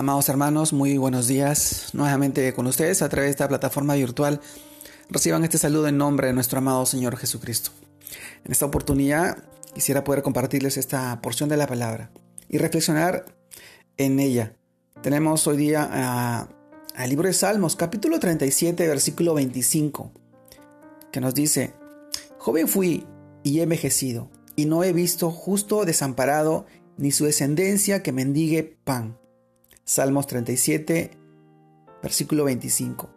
Amados hermanos, muy buenos días. Nuevamente con ustedes a través de esta plataforma virtual. Reciban este saludo en nombre de nuestro amado Señor Jesucristo. En esta oportunidad quisiera poder compartirles esta porción de la palabra y reflexionar en ella. Tenemos hoy día al libro de Salmos, capítulo 37, versículo 25, que nos dice, Joven fui y he envejecido, y no he visto justo desamparado, ni su descendencia que mendigue pan. Salmos 37, versículo 25.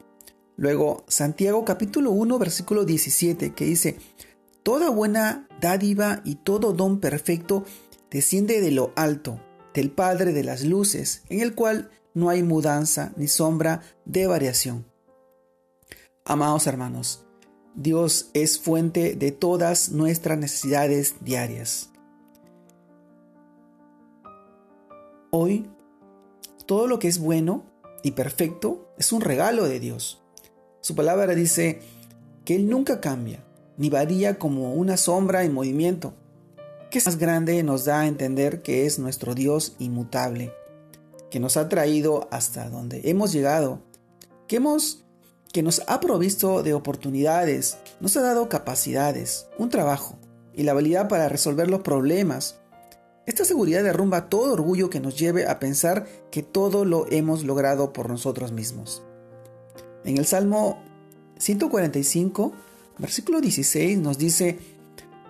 Luego, Santiago capítulo 1, versículo 17, que dice, Toda buena dádiva y todo don perfecto desciende de lo alto, del Padre de las Luces, en el cual no hay mudanza ni sombra de variación. Amados hermanos, Dios es fuente de todas nuestras necesidades diarias. Hoy todo lo que es bueno y perfecto es un regalo de Dios. Su palabra dice que Él nunca cambia, ni varía como una sombra en movimiento, que es más grande nos da a entender que es nuestro Dios inmutable, que nos ha traído hasta donde hemos llegado, que, hemos, que nos ha provisto de oportunidades, nos ha dado capacidades, un trabajo y la habilidad para resolver los problemas, esta seguridad derrumba todo orgullo que nos lleve a pensar que todo lo hemos logrado por nosotros mismos. En el Salmo 145, versículo 16 nos dice,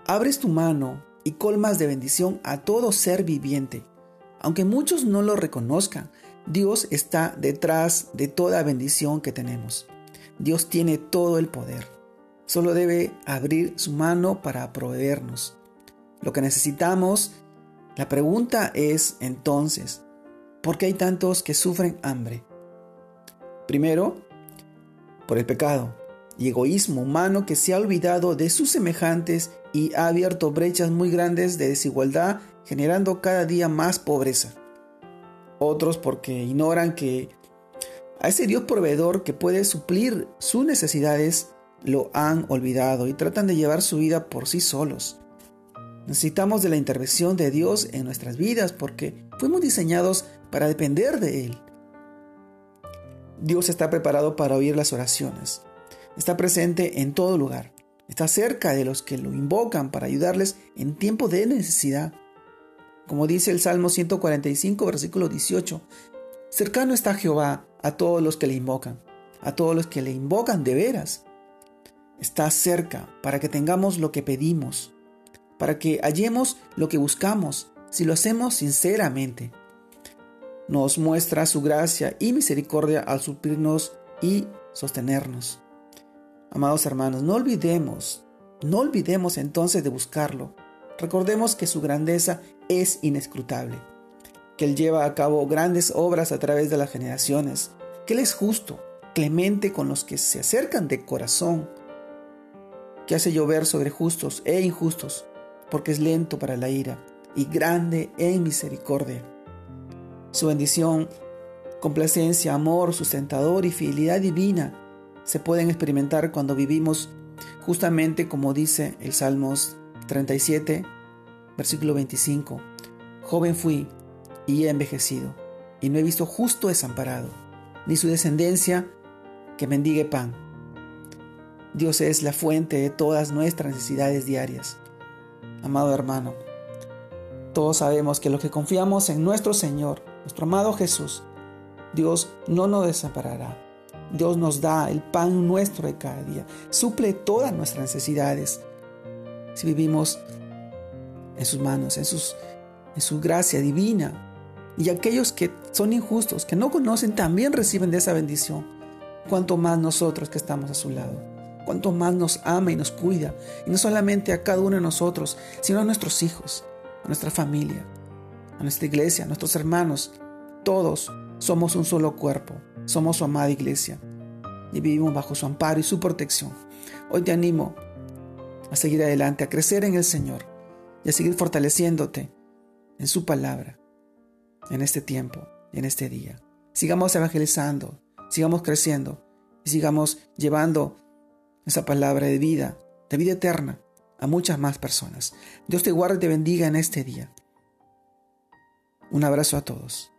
abres tu mano y colmas de bendición a todo ser viviente. Aunque muchos no lo reconozcan, Dios está detrás de toda bendición que tenemos. Dios tiene todo el poder. Solo debe abrir su mano para proveernos. Lo que necesitamos la pregunta es entonces, ¿por qué hay tantos que sufren hambre? Primero, por el pecado y egoísmo humano que se ha olvidado de sus semejantes y ha abierto brechas muy grandes de desigualdad, generando cada día más pobreza. Otros porque ignoran que a ese Dios proveedor que puede suplir sus necesidades lo han olvidado y tratan de llevar su vida por sí solos. Necesitamos de la intervención de Dios en nuestras vidas porque fuimos diseñados para depender de Él. Dios está preparado para oír las oraciones. Está presente en todo lugar. Está cerca de los que lo invocan para ayudarles en tiempo de necesidad. Como dice el Salmo 145, versículo 18, cercano está Jehová a todos los que le invocan, a todos los que le invocan de veras. Está cerca para que tengamos lo que pedimos para que hallemos lo que buscamos si lo hacemos sinceramente. Nos muestra su gracia y misericordia al suplirnos y sostenernos. Amados hermanos, no olvidemos, no olvidemos entonces de buscarlo. Recordemos que su grandeza es inescrutable, que Él lleva a cabo grandes obras a través de las generaciones, que Él es justo, clemente con los que se acercan de corazón, que hace llover sobre justos e injustos, porque es lento para la ira y grande en misericordia. Su bendición, complacencia, amor, sustentador y fidelidad divina se pueden experimentar cuando vivimos justamente como dice el Salmos 37, versículo 25. Joven fui y he envejecido, y no he visto justo desamparado, ni su descendencia que mendigue pan. Dios es la fuente de todas nuestras necesidades diarias. Amado hermano, todos sabemos que los que confiamos en nuestro Señor, nuestro amado Jesús, Dios no nos desamparará. Dios nos da el pan nuestro de cada día, suple todas nuestras necesidades. Si vivimos en sus manos, en, sus, en su gracia divina, y aquellos que son injustos, que no conocen, también reciben de esa bendición, cuanto más nosotros que estamos a su lado cuánto más nos ama y nos cuida, y no solamente a cada uno de nosotros, sino a nuestros hijos, a nuestra familia, a nuestra iglesia, a nuestros hermanos. Todos somos un solo cuerpo, somos su amada iglesia y vivimos bajo su amparo y su protección. Hoy te animo a seguir adelante, a crecer en el Señor y a seguir fortaleciéndote en su palabra en este tiempo en este día. Sigamos evangelizando, sigamos creciendo y sigamos llevando esa palabra de vida, de vida eterna, a muchas más personas. Dios te guarde y te bendiga en este día. Un abrazo a todos.